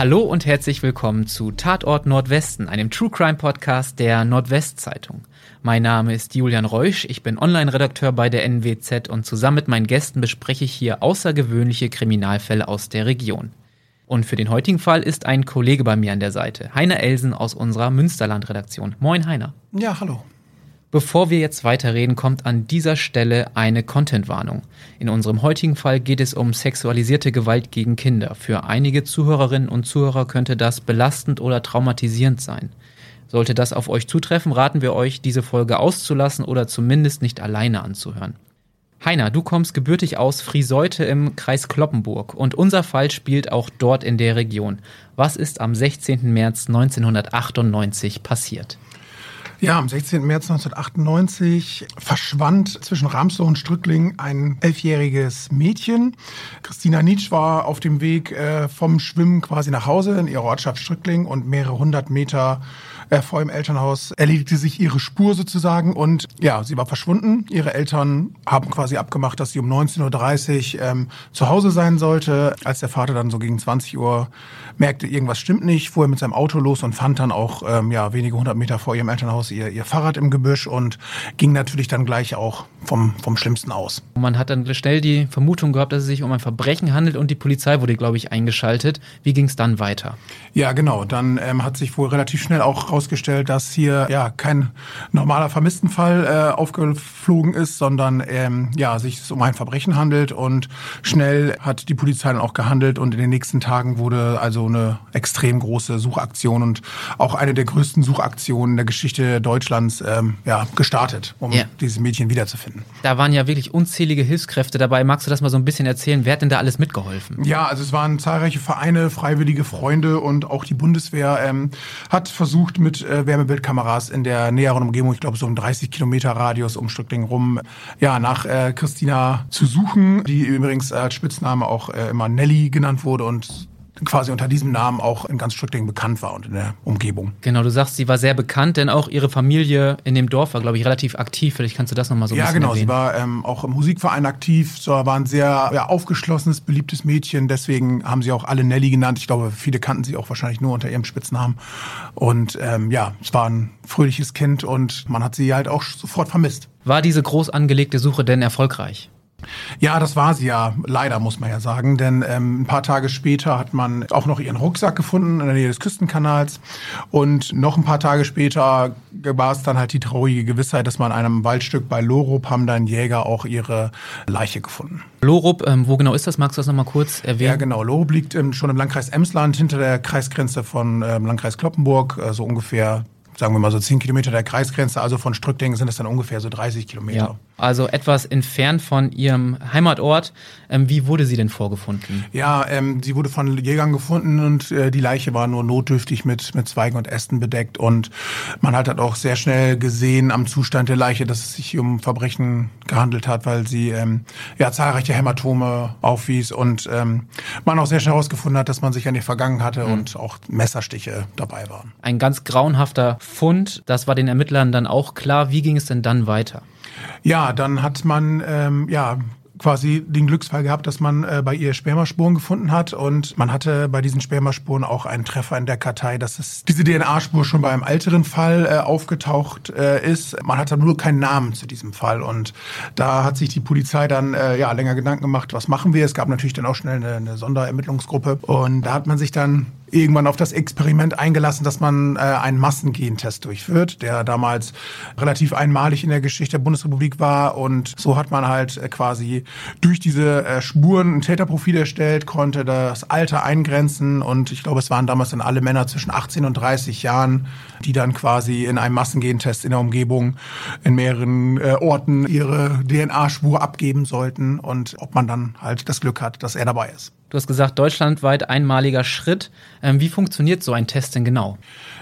Hallo und herzlich willkommen zu Tatort Nordwesten, einem True Crime Podcast der Nordwestzeitung. Mein Name ist Julian Reusch, ich bin Online-Redakteur bei der NWZ und zusammen mit meinen Gästen bespreche ich hier außergewöhnliche Kriminalfälle aus der Region. Und für den heutigen Fall ist ein Kollege bei mir an der Seite, Heiner Elsen aus unserer Münsterland-Redaktion. Moin, Heiner. Ja, hallo. Bevor wir jetzt weiterreden, kommt an dieser Stelle eine Contentwarnung. In unserem heutigen Fall geht es um sexualisierte Gewalt gegen Kinder. Für einige Zuhörerinnen und Zuhörer könnte das belastend oder traumatisierend sein. Sollte das auf euch zutreffen, raten wir euch, diese Folge auszulassen oder zumindest nicht alleine anzuhören. Heiner, du kommst gebürtig aus Frieseute im Kreis Kloppenburg und unser Fall spielt auch dort in der Region. Was ist am 16. März 1998 passiert? Ja, am 16. März 1998 verschwand zwischen Ramsau und Strückling ein elfjähriges Mädchen. Christina Nietzsch war auf dem Weg äh, vom Schwimmen quasi nach Hause in ihrer Ortschaft Strückling und mehrere hundert Meter äh, vor dem Elternhaus erledigte sich ihre Spur sozusagen und ja, sie war verschwunden. Ihre Eltern haben quasi abgemacht, dass sie um 19.30 Uhr ähm, zu Hause sein sollte. Als der Vater dann so gegen 20 Uhr merkte, irgendwas stimmt nicht, fuhr er mit seinem Auto los und fand dann auch ähm, ja, wenige hundert Meter vor ihrem Elternhaus ihr, ihr Fahrrad im Gebüsch und ging natürlich dann gleich auch vom, vom Schlimmsten aus. Man hat dann schnell die Vermutung gehabt, dass es sich um ein Verbrechen handelt und die Polizei wurde, glaube ich, eingeschaltet. Wie ging es dann weiter? Ja, genau. Dann ähm, hat sich wohl relativ schnell auch herausgestellt, dass hier ja kein normaler Vermisstenfall äh, aufgeflogen ist, sondern ähm, ja sich es um ein Verbrechen handelt und schnell hat die Polizei dann auch gehandelt und in den nächsten Tagen wurde also eine extrem große Suchaktion und auch eine der größten Suchaktionen der Geschichte Deutschlands ähm, ja, gestartet, um ja. dieses Mädchen wiederzufinden. Da waren ja wirklich unzählige Hilfskräfte dabei. Magst du das mal so ein bisschen erzählen? Wer hat denn da alles mitgeholfen? Ja, also es waren zahlreiche Vereine, freiwillige Freunde und auch die Bundeswehr ähm, hat versucht mit äh, Wärmebildkameras in der näheren Umgebung, ich glaube so um 30 Kilometer Radius um Stückling rum, ja, nach äh, Christina zu suchen, die übrigens als Spitzname auch äh, immer Nelly genannt wurde und quasi unter diesem Namen auch in ganz Stückling bekannt war und in der Umgebung. Genau, du sagst, sie war sehr bekannt, denn auch ihre Familie in dem Dorf war, glaube ich, relativ aktiv. Vielleicht kannst du das nochmal so ein ja, bisschen genau, erwähnen. sie war ähm, auch im Musikverein aktiv, so, war ein sehr ja, aufgeschlossenes, beliebtes Mädchen. Deswegen haben sie auch alle Nelly genannt. Ich glaube, viele kannten sie auch wahrscheinlich nur unter ihrem Spitznamen. Und ähm, ja, es war ein fröhliches Kind und man hat sie halt auch sofort vermisst. War diese groß angelegte Suche denn erfolgreich? Ja, das war sie ja, leider muss man ja sagen, denn ähm, ein paar Tage später hat man auch noch ihren Rucksack gefunden in der Nähe des Küstenkanals und noch ein paar Tage später war es dann halt die traurige Gewissheit, dass man in einem Waldstück bei Lorup haben dann Jäger auch ihre Leiche gefunden. Lorup, ähm, wo genau ist das? Magst du das nochmal kurz erwähnen? Ja, genau. Lorup liegt ähm, schon im Landkreis Emsland hinter der Kreisgrenze von ähm, Landkreis Kloppenburg, äh, so ungefähr sagen wir mal so 10 Kilometer der Kreisgrenze, also von Strückdingen sind es dann ungefähr so 30 Kilometer. Ja, also etwas entfernt von ihrem Heimatort. Ähm, wie wurde sie denn vorgefunden? Ja, ähm, sie wurde von Jägern gefunden und äh, die Leiche war nur notdürftig mit, mit Zweigen und Ästen bedeckt und man hat halt auch sehr schnell gesehen am Zustand der Leiche, dass es sich um Verbrechen gehandelt hat, weil sie ähm, ja zahlreiche Hämatome aufwies und ähm, man auch sehr schnell herausgefunden hat, dass man sich an ihr vergangen hatte mhm. und auch Messerstiche dabei waren. Ein ganz grauenhafter Fund. Das war den Ermittlern dann auch klar. Wie ging es denn dann weiter? Ja, dann hat man ähm, ja quasi den Glücksfall gehabt, dass man äh, bei ihr Spermaspuren gefunden hat und man hatte bei diesen Spermaspuren auch einen Treffer in der Kartei, dass es diese DNA-Spur schon bei einem älteren Fall äh, aufgetaucht äh, ist. Man hatte nur keinen Namen zu diesem Fall und da hat sich die Polizei dann äh, ja länger Gedanken gemacht, was machen wir? Es gab natürlich dann auch schnell eine, eine Sonderermittlungsgruppe und da hat man sich dann irgendwann auf das Experiment eingelassen, dass man äh, einen Massengentest durchführt, der damals relativ einmalig in der Geschichte der Bundesrepublik war. Und so hat man halt äh, quasi durch diese äh, Spuren ein Täterprofil erstellt, konnte das Alter eingrenzen. Und ich glaube, es waren damals dann alle Männer zwischen 18 und 30 Jahren, die dann quasi in einem Massengentest in der Umgebung in mehreren äh, Orten ihre DNA-Spur abgeben sollten und ob man dann halt das Glück hat, dass er dabei ist. Du hast gesagt, deutschlandweit einmaliger Schritt. Ähm, wie funktioniert so ein Test denn genau?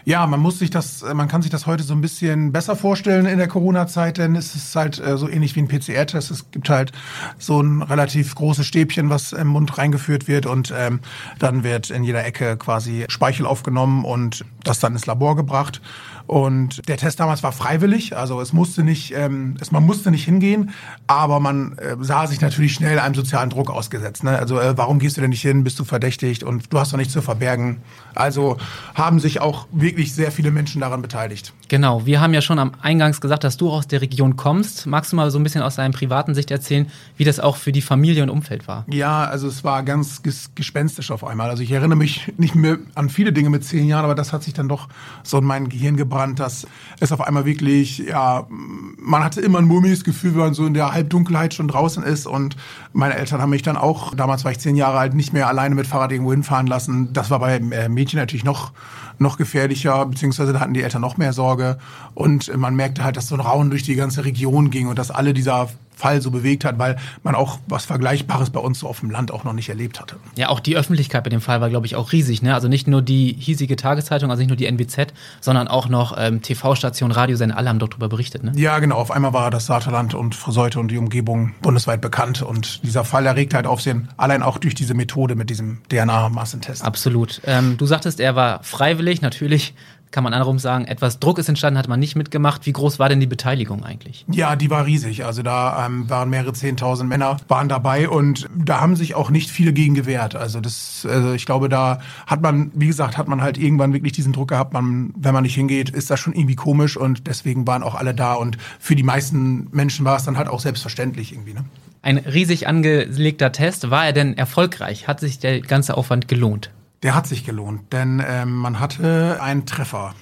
Ja, man muss sich das, man kann sich das heute so ein bisschen besser vorstellen in der Corona-Zeit, denn es ist halt äh, so ähnlich wie ein PCR-Test. Es gibt halt so ein relativ großes Stäbchen, was im Mund reingeführt wird und ähm, dann wird in jeder Ecke quasi Speichel aufgenommen und das dann ins Labor gebracht. Und der Test damals war freiwillig, also es musste nicht, ähm, es, man musste nicht hingehen, aber man äh, sah sich natürlich schnell einem sozialen Druck ausgesetzt. Ne? Also äh, warum gehst du denn nicht hin? Bist du verdächtigt? Und du hast doch nichts zu verbergen. Also haben sich auch wirklich sehr viele Menschen daran beteiligt. Genau, wir haben ja schon am Eingangs gesagt, dass du aus der Region kommst. Magst du mal so ein bisschen aus deiner privaten Sicht erzählen, wie das auch für die Familie und Umfeld war? Ja, also es war ganz ges gespenstisch auf einmal. Also ich erinnere mich nicht mehr an viele Dinge mit zehn Jahren, aber das hat sich dann doch so in mein Gehirn gebrannt, dass es auf einmal wirklich, ja, man hatte immer ein mulmiges Gefühl, wenn man so in der Halbdunkelheit schon draußen ist und meine Eltern haben mich dann auch, damals war ich zehn Jahre alt, nicht mehr alleine mit Fahrrad irgendwo hinfahren lassen. Das war bei äh, Mädchen natürlich noch noch gefährlicher, beziehungsweise da hatten die Eltern noch mehr Sorge. Und man merkte halt, dass so ein Rauen durch die ganze Region ging und dass alle dieser Fall so bewegt hat, weil man auch was Vergleichbares bei uns so auf dem Land auch noch nicht erlebt hatte. Ja, auch die Öffentlichkeit bei dem Fall war, glaube ich, auch riesig. Ne? Also nicht nur die hiesige Tageszeitung, also nicht nur die NWZ, sondern auch noch ähm, TV-Stationen, Radiosender, alle haben darüber berichtet. Ne? Ja, genau. Auf einmal war das Saterland und Friseute und die Umgebung bundesweit bekannt. Und dieser Fall erregt halt Aufsehen, allein auch durch diese Methode mit diesem DNA-Massentest. Absolut. Ähm, du sagtest, er war freiwillig, natürlich kann man andersrum sagen, etwas Druck ist entstanden, hat man nicht mitgemacht. Wie groß war denn die Beteiligung eigentlich? Ja, die war riesig. Also da ähm, waren mehrere Zehntausend Männer waren dabei und da haben sich auch nicht viele gegen gewehrt. Also das, also ich glaube, da hat man, wie gesagt, hat man halt irgendwann wirklich diesen Druck gehabt, man, wenn man nicht hingeht, ist das schon irgendwie komisch und deswegen waren auch alle da und für die meisten Menschen war es dann halt auch selbstverständlich irgendwie. Ne? Ein riesig angelegter Test. War er denn erfolgreich? Hat sich der ganze Aufwand gelohnt? Der hat sich gelohnt, denn ähm, man hatte einen Treffer.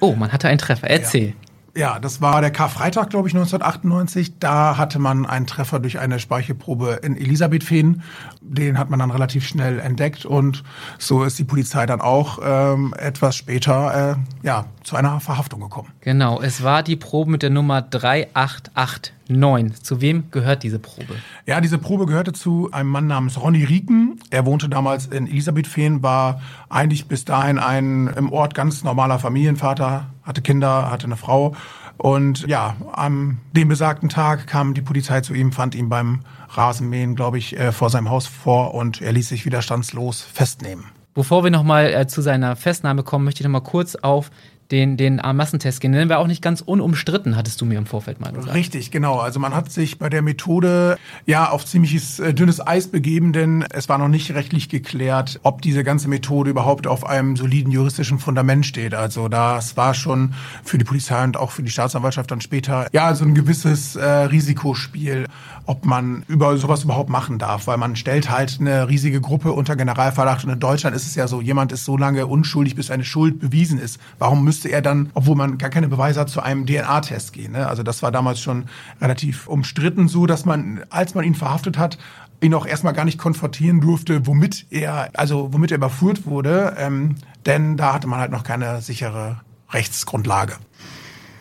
Oh, man hatte einen Treffer. Erzähl. Ja. Ja, das war der Karfreitag, glaube ich, 1998. Da hatte man einen Treffer durch eine Speichelprobe in Elisabethfehn. Den hat man dann relativ schnell entdeckt und so ist die Polizei dann auch ähm, etwas später äh, ja, zu einer Verhaftung gekommen. Genau, es war die Probe mit der Nummer 3889. Zu wem gehört diese Probe? Ja, diese Probe gehörte zu einem Mann namens Ronny Rieken. Er wohnte damals in Elisabethfehn, war eigentlich bis dahin ein im Ort ganz normaler Familienvater, hatte Kinder, hatte eine Frau. Und ja, am dem besagten Tag kam die Polizei zu ihm, fand ihn beim Rasenmähen, glaube ich, äh, vor seinem Haus vor und er ließ sich widerstandslos festnehmen. Bevor wir nochmal äh, zu seiner Festnahme kommen, möchte ich nochmal kurz auf den, den Massentest gehen. Den war auch nicht ganz unumstritten, hattest du mir im Vorfeld mal gesagt. Richtig, genau. Also man hat sich bei der Methode ja auf ziemliches äh, dünnes Eis begeben, denn es war noch nicht rechtlich geklärt, ob diese ganze Methode überhaupt auf einem soliden juristischen Fundament steht. Also das war schon für die Polizei und auch für die Staatsanwaltschaft dann später ja so ein gewisses äh, Risikospiel, ob man über sowas überhaupt machen darf, weil man stellt halt eine riesige Gruppe unter Generalverdacht und in Deutschland ist es ja so, jemand ist so lange unschuldig, bis eine Schuld bewiesen ist. Warum müsste er dann, obwohl man gar keine Beweise hat, zu einem DNA-Test gehen? Ne? Also das war damals schon relativ umstritten so, dass man, als man ihn verhaftet hat, ihn auch erstmal gar nicht konfrontieren durfte, womit er, also womit er überführt wurde, ähm, denn da hatte man halt noch keine sichere Rechtsgrundlage.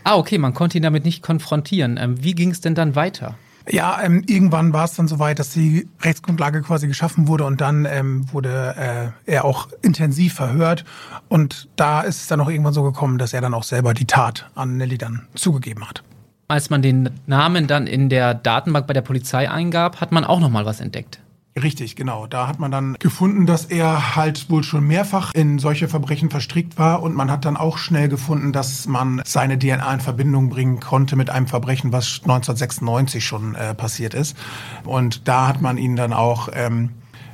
Ah, okay, man konnte ihn damit nicht konfrontieren. Ähm, wie ging es denn dann weiter? Ja, ähm, irgendwann war es dann soweit, dass die Rechtsgrundlage quasi geschaffen wurde und dann ähm, wurde äh, er auch intensiv verhört. Und da ist es dann auch irgendwann so gekommen, dass er dann auch selber die Tat an Nelly dann zugegeben hat. Als man den Namen dann in der Datenbank bei der Polizei eingab, hat man auch noch mal was entdeckt. Richtig, genau. Da hat man dann gefunden, dass er halt wohl schon mehrfach in solche Verbrechen verstrickt war und man hat dann auch schnell gefunden, dass man seine DNA in Verbindung bringen konnte mit einem Verbrechen, was 1996 schon äh, passiert ist. Und da hat man ihn dann auch ähm,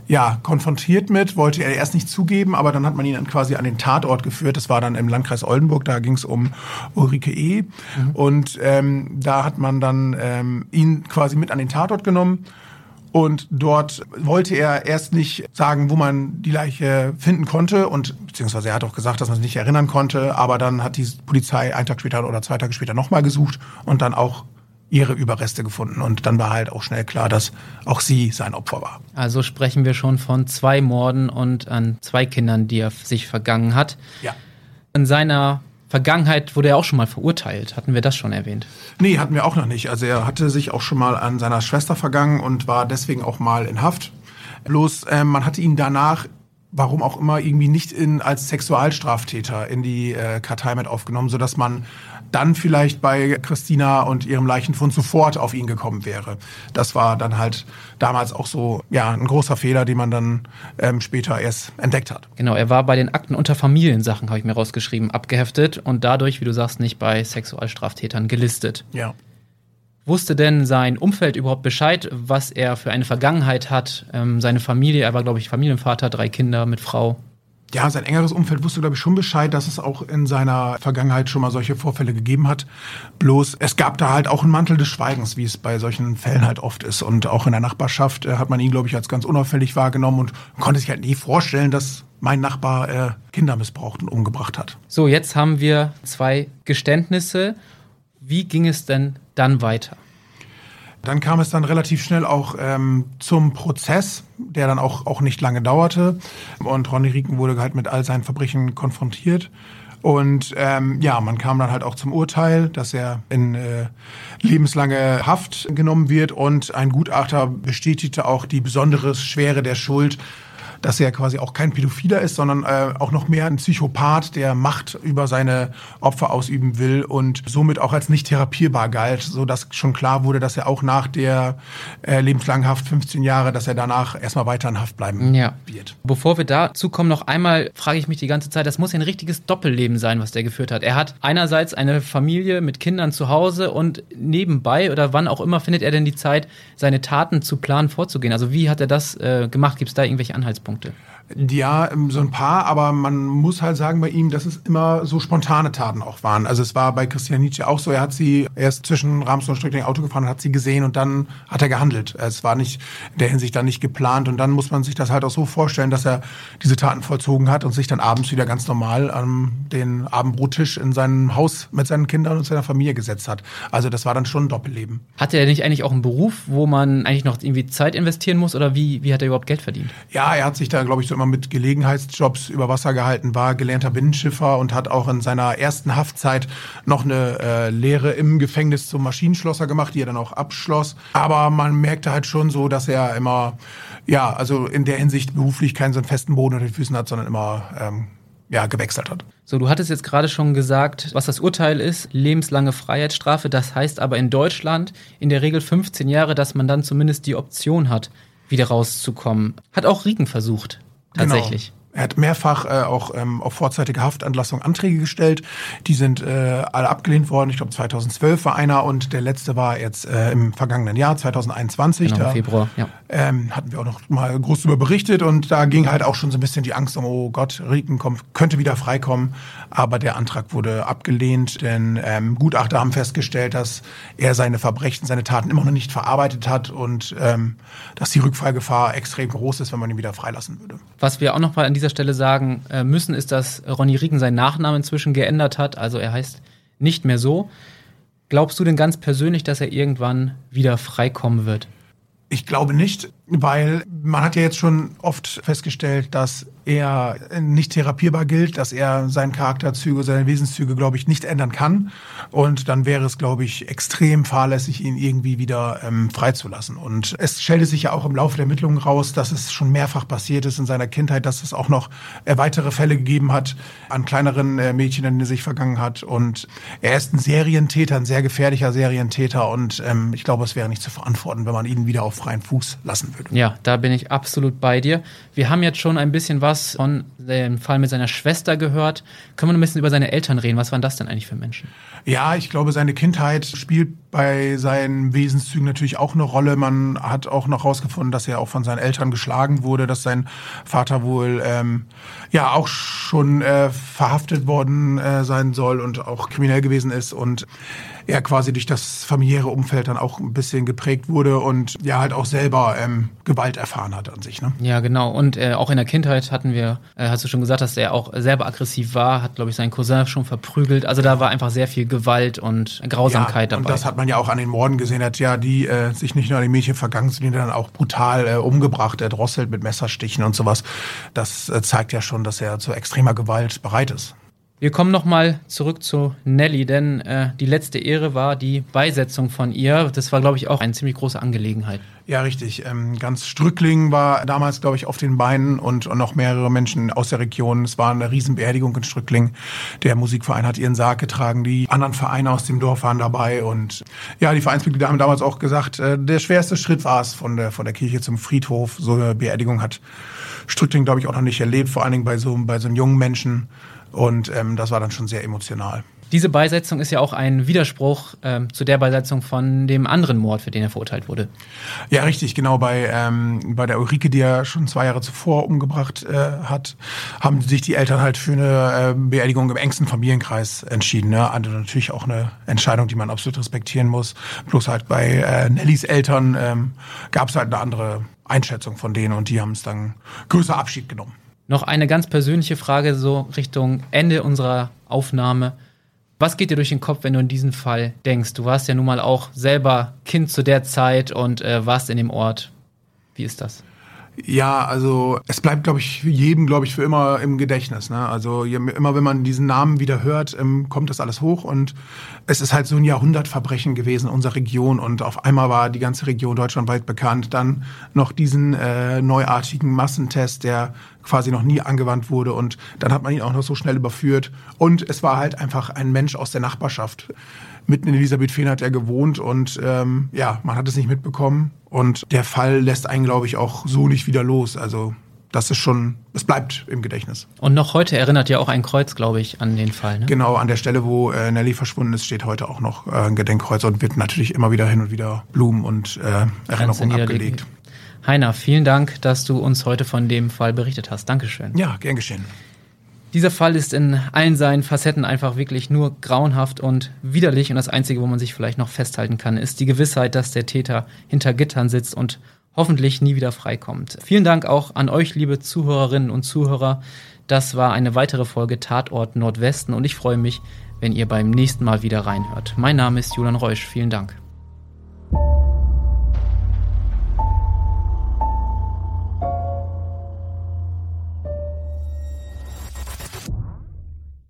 ja, konfrontiert mit, wollte er erst nicht zugeben, aber dann hat man ihn dann quasi an den Tatort geführt. Das war dann im Landkreis Oldenburg, da ging es um Ulrike E. Mhm. Und ähm, da hat man dann ähm, ihn quasi mit an den Tatort genommen und dort wollte er erst nicht sagen, wo man die Leiche finden konnte und beziehungsweise er hat auch gesagt, dass man sich nicht erinnern konnte, aber dann hat die Polizei einen Tag später oder zwei Tage später nochmal gesucht und dann auch ihre Überreste gefunden. Und dann war halt auch schnell klar, dass auch sie sein Opfer war. Also sprechen wir schon von zwei Morden und an zwei Kindern, die er sich vergangen hat. Ja. In seiner Vergangenheit wurde er auch schon mal verurteilt. Hatten wir das schon erwähnt? Nee, hatten wir auch noch nicht. Also er hatte sich auch schon mal an seiner Schwester vergangen und war deswegen auch mal in Haft. Bloß äh, man hatte ihn danach warum auch immer irgendwie nicht in, als Sexualstraftäter in die äh, Kartei mit aufgenommen, sodass man dann vielleicht bei Christina und ihrem Leichenfund sofort auf ihn gekommen wäre. Das war dann halt damals auch so ja ein großer Fehler, den man dann ähm, später erst entdeckt hat. Genau, er war bei den Akten unter Familiensachen, habe ich mir rausgeschrieben, abgeheftet und dadurch, wie du sagst, nicht bei Sexualstraftätern gelistet. Ja. Wusste denn sein Umfeld überhaupt Bescheid, was er für eine Vergangenheit hat? Ähm, seine Familie, er war, glaube ich, Familienvater, drei Kinder mit Frau. Ja, sein engeres Umfeld wusste, glaube ich, schon Bescheid, dass es auch in seiner Vergangenheit schon mal solche Vorfälle gegeben hat. Bloß es gab da halt auch einen Mantel des Schweigens, wie es bei solchen Fällen halt oft ist. Und auch in der Nachbarschaft äh, hat man ihn, glaube ich, als ganz unauffällig wahrgenommen und konnte sich halt nie vorstellen, dass mein Nachbar äh, Kinder missbraucht und umgebracht hat. So, jetzt haben wir zwei Geständnisse. Wie ging es denn dann weiter? Dann kam es dann relativ schnell auch ähm, zum Prozess, der dann auch, auch nicht lange dauerte. Und Ronny Rieken wurde halt mit all seinen Verbrechen konfrontiert. Und ähm, ja, man kam dann halt auch zum Urteil, dass er in äh, lebenslange Haft genommen wird. Und ein Gutachter bestätigte auch die besondere Schwere der Schuld dass er quasi auch kein Pädophiler ist, sondern äh, auch noch mehr ein Psychopath, der Macht über seine Opfer ausüben will und somit auch als nicht therapierbar galt, so dass schon klar wurde, dass er auch nach der äh, lebenslangen Haft 15 Jahre, dass er danach erstmal weiter in Haft bleiben ja. wird. Bevor wir dazu kommen, noch einmal frage ich mich die ganze Zeit, das muss ja ein richtiges Doppelleben sein, was der geführt hat. Er hat einerseits eine Familie mit Kindern zu Hause und nebenbei oder wann auch immer findet er denn die Zeit, seine Taten zu planen, vorzugehen. Also wie hat er das äh, gemacht? Gibt es da irgendwelche Anhaltspunkte? Anhaltspunkte? Ja, ähm, so ein paar, aber man muss halt sagen bei ihm, dass es immer so spontane Taten auch waren. Also es war bei Christian Nietzsche auch so, er hat sie erst zwischen Rams und Strückling Auto gefahren und hat sie gesehen und dann hat er gehandelt. Es war nicht in der Hinsicht dann nicht geplant und dann muss man sich das halt auch so vorstellen, dass er diese Taten vollzogen hat und sich dann abends wieder ganz normal an den Abendbrottisch in seinem Haus mit seinen Kindern und seiner Familie gesetzt hat. Also das war dann schon ein Doppelleben. Hatte er nicht eigentlich auch einen Beruf, wo man eigentlich noch irgendwie Zeit investieren muss oder wie, wie hat er überhaupt Geld verdient? Ja, er hat sich da, glaube ich, so immer mit Gelegenheitsjobs über Wasser gehalten, war gelernter Binnenschiffer und hat auch in seiner ersten Haftzeit noch eine äh, Lehre im Gefängnis zum Maschinenschlosser gemacht, die er dann auch abschloss. Aber man merkte halt schon so, dass er immer, ja, also in der Hinsicht beruflich keinen so einen festen Boden unter den Füßen hat, sondern immer ähm, ja, gewechselt hat. So, du hattest jetzt gerade schon gesagt, was das Urteil ist, lebenslange Freiheitsstrafe. Das heißt aber in Deutschland in der Regel 15 Jahre, dass man dann zumindest die Option hat, wieder rauszukommen. Hat auch Rieken versucht. Genau. Tatsächlich. Er hat mehrfach äh, auch ähm, auf vorzeitige Haftentlassung Anträge gestellt. Die sind äh, alle abgelehnt worden. Ich glaube 2012 war einer und der letzte war jetzt äh, im vergangenen Jahr 2021. Genau, da, Februar. Ja. Ähm, hatten wir auch noch mal groß darüber berichtet und da ging halt auch schon so ein bisschen die Angst um, oh Gott, Rieken kommt, könnte wieder freikommen. Aber der Antrag wurde abgelehnt, denn ähm, Gutachter haben festgestellt, dass er seine Verbrechen, seine Taten immer noch nicht verarbeitet hat und ähm, dass die Rückfallgefahr extrem groß ist, wenn man ihn wieder freilassen würde. Was wir auch noch mal an dieser dieser Stelle sagen äh, müssen, ist, dass Ronny Rieken seinen Nachnamen inzwischen geändert hat. Also er heißt nicht mehr so. Glaubst du denn ganz persönlich, dass er irgendwann wieder freikommen wird? Ich glaube nicht, weil man hat ja jetzt schon oft festgestellt, dass er nicht therapierbar gilt, dass er seinen Charakterzüge, seine Wesenszüge, glaube ich, nicht ändern kann. Und dann wäre es, glaube ich, extrem fahrlässig, ihn irgendwie wieder ähm, freizulassen. Und es stellte sich ja auch im Laufe der Ermittlungen raus, dass es schon mehrfach passiert ist in seiner Kindheit, dass es auch noch äh, weitere Fälle gegeben hat an kleineren äh, Mädchen, an denen er sich vergangen hat. Und er ist ein Serientäter, ein sehr gefährlicher Serientäter. Und ähm, ich glaube, es wäre nicht zu verantworten, wenn man ihn wieder auf freien Fuß lassen würde. Ja, da bin ich absolut bei dir. Wir haben jetzt schon ein bisschen was was von dem Fall mit seiner Schwester gehört. Können wir ein bisschen über seine Eltern reden? Was waren das denn eigentlich für Menschen? Ja, ich glaube, seine Kindheit spielt bei seinen Wesenszügen natürlich auch eine Rolle. Man hat auch noch herausgefunden, dass er auch von seinen Eltern geschlagen wurde, dass sein Vater wohl ähm, ja auch schon äh, verhaftet worden äh, sein soll und auch kriminell gewesen ist und er quasi durch das familiäre Umfeld dann auch ein bisschen geprägt wurde und ja halt auch selber ähm, Gewalt erfahren hat an sich. Ne? Ja, genau. Und äh, auch in der Kindheit hatten wir, äh, hast du schon gesagt, dass er auch selber aggressiv war, hat, glaube ich, seinen Cousin schon verprügelt. Also da war einfach sehr viel Gewalt und Grausamkeit ja, dabei. Und das hat man ja auch an den Morden gesehen, hat ja die äh, sich nicht nur an die Mädchen vergangen, sondern dann auch brutal äh, umgebracht, er drosselt mit Messerstichen und sowas. Das äh, zeigt ja schon, dass er zu extremer Gewalt bereit ist. Wir kommen nochmal zurück zu Nelly, denn äh, die letzte Ehre war die Beisetzung von ihr. Das war, glaube ich, auch eine ziemlich große Angelegenheit. Ja, richtig. Ähm, ganz Strückling war damals, glaube ich, auf den Beinen und, und noch mehrere Menschen aus der Region. Es war eine Riesenbeerdigung in Strückling. Der Musikverein hat ihren Sarg getragen. Die anderen Vereine aus dem Dorf waren dabei. Und ja, die Vereinsmitglieder haben damals auch gesagt, äh, der schwerste Schritt war es von der, von der Kirche zum Friedhof. So eine Beerdigung hat Strückling, glaube ich, auch noch nicht erlebt, vor allen Dingen bei so, bei so einem jungen Menschen. Und ähm, das war dann schon sehr emotional. Diese Beisetzung ist ja auch ein Widerspruch ähm, zu der Beisetzung von dem anderen Mord, für den er verurteilt wurde. Ja, richtig, genau. Bei, ähm, bei der Ulrike, die er schon zwei Jahre zuvor umgebracht äh, hat, haben sich die Eltern halt für eine äh, Beerdigung im engsten Familienkreis entschieden. Ne? Also natürlich auch eine Entscheidung, die man absolut respektieren muss. Bloß halt bei äh, Nellys Eltern ähm, gab es halt eine andere Einschätzung von denen und die haben es dann größer Abschied genommen. Noch eine ganz persönliche Frage so Richtung Ende unserer Aufnahme. Was geht dir durch den Kopf, wenn du in diesen Fall denkst? Du warst ja nun mal auch selber Kind zu der Zeit und äh, warst in dem Ort. Wie ist das? Ja, also es bleibt, glaube ich, jedem, glaube ich, für immer im Gedächtnis. Ne? Also immer, wenn man diesen Namen wieder hört, ähm, kommt das alles hoch und es ist halt so ein Jahrhundertverbrechen gewesen unserer Region und auf einmal war die ganze Region deutschlandweit bekannt. Dann noch diesen äh, neuartigen Massentest, der quasi noch nie angewandt wurde und dann hat man ihn auch noch so schnell überführt und es war halt einfach ein Mensch aus der Nachbarschaft mitten in Elisabethfehn hat er gewohnt und ähm, ja, man hat es nicht mitbekommen. Und der Fall lässt einen, glaube ich, auch so nicht wieder los. Also das ist schon, es bleibt im Gedächtnis. Und noch heute erinnert ja auch ein Kreuz, glaube ich, an den Fall. Ne? Genau, an der Stelle, wo äh, Nelly verschwunden ist, steht heute auch noch äh, ein Gedenkkreuz und wird natürlich immer wieder hin und wieder Blumen und äh, Erinnerungen abgelegt. Heiner, vielen Dank, dass du uns heute von dem Fall berichtet hast. Dankeschön. Ja, gern geschehen. Dieser Fall ist in allen seinen Facetten einfach wirklich nur grauenhaft und widerlich und das Einzige, wo man sich vielleicht noch festhalten kann, ist die Gewissheit, dass der Täter hinter Gittern sitzt und hoffentlich nie wieder freikommt. Vielen Dank auch an euch, liebe Zuhörerinnen und Zuhörer. Das war eine weitere Folge Tatort Nordwesten und ich freue mich, wenn ihr beim nächsten Mal wieder reinhört. Mein Name ist Julian Reusch. Vielen Dank.